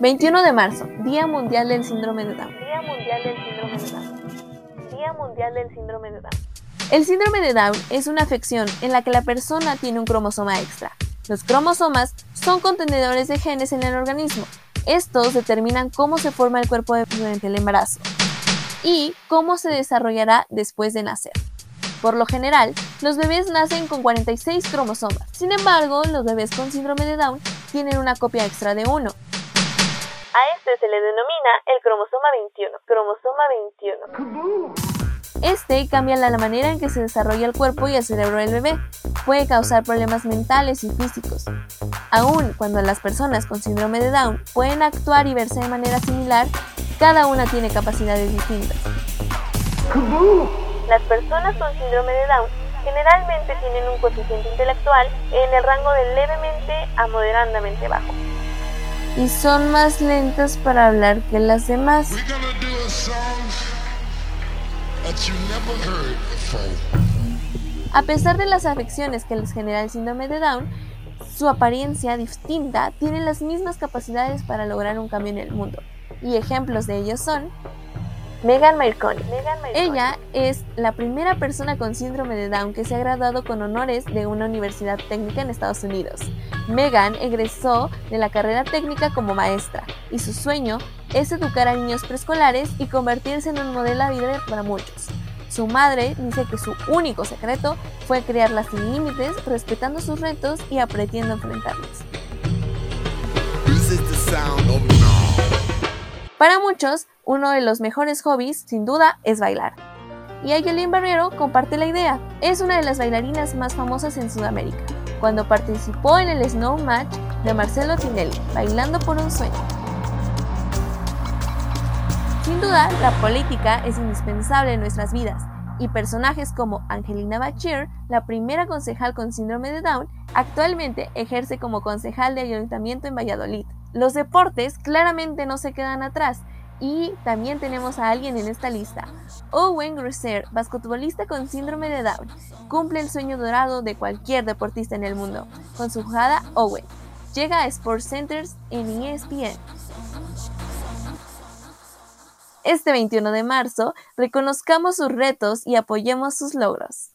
21 de marzo, Día Mundial del Síndrome de Down. Día Mundial del Síndrome de Down. Día Mundial del Síndrome de Down. El síndrome de Down es una afección en la que la persona tiene un cromosoma extra. Los cromosomas son contenedores de genes en el organismo. Estos determinan cómo se forma el cuerpo durante el embarazo y cómo se desarrollará después de nacer. Por lo general, los bebés nacen con 46 cromosomas. Sin embargo, los bebés con síndrome de Down tienen una copia extra de uno. A este se le denomina el cromosoma 21. Cromosoma 21. Este cambia la manera en que se desarrolla el cuerpo y el cerebro del bebé. Puede causar problemas mentales y físicos. Aún cuando las personas con síndrome de Down pueden actuar y verse de manera similar, cada una tiene capacidades distintas. Las personas con síndrome de Down generalmente tienen un coeficiente intelectual en el rango de levemente a moderadamente bajo. Y son más lentas para hablar que las demás. A pesar de las afecciones que les genera el síndrome de Down, su apariencia distinta tiene las mismas capacidades para lograr un cambio en el mundo. Y ejemplos de ellos son Megan Marconi. Ella es la primera persona con síndrome de Down que se ha graduado con honores de una universidad técnica en Estados Unidos. Megan egresó de la carrera técnica como maestra y su sueño es educar a niños preescolares y convertirse en un modelo de vida para muchos. Su madre dice que su único secreto fue crearla sin límites, respetando sus retos y aprendiendo a enfrentarlos. Para muchos, uno de los mejores hobbies, sin duda, es bailar. Y Ayelin Barrero comparte la idea. Es una de las bailarinas más famosas en Sudamérica, cuando participó en el Snow Match de Marcelo Tinelli, Bailando por un Sueño. Sin duda, la política es indispensable en nuestras vidas, y personajes como Angelina Bachir, la primera concejal con síndrome de Down, actualmente ejerce como concejal de ayuntamiento en Valladolid. Los deportes claramente no se quedan atrás y también tenemos a alguien en esta lista. Owen Grosser, basquetbolista con síndrome de Down, cumple el sueño dorado de cualquier deportista en el mundo. Con su jugada, Owen llega a Sports Centers en ESPN. Este 21 de marzo, reconozcamos sus retos y apoyemos sus logros.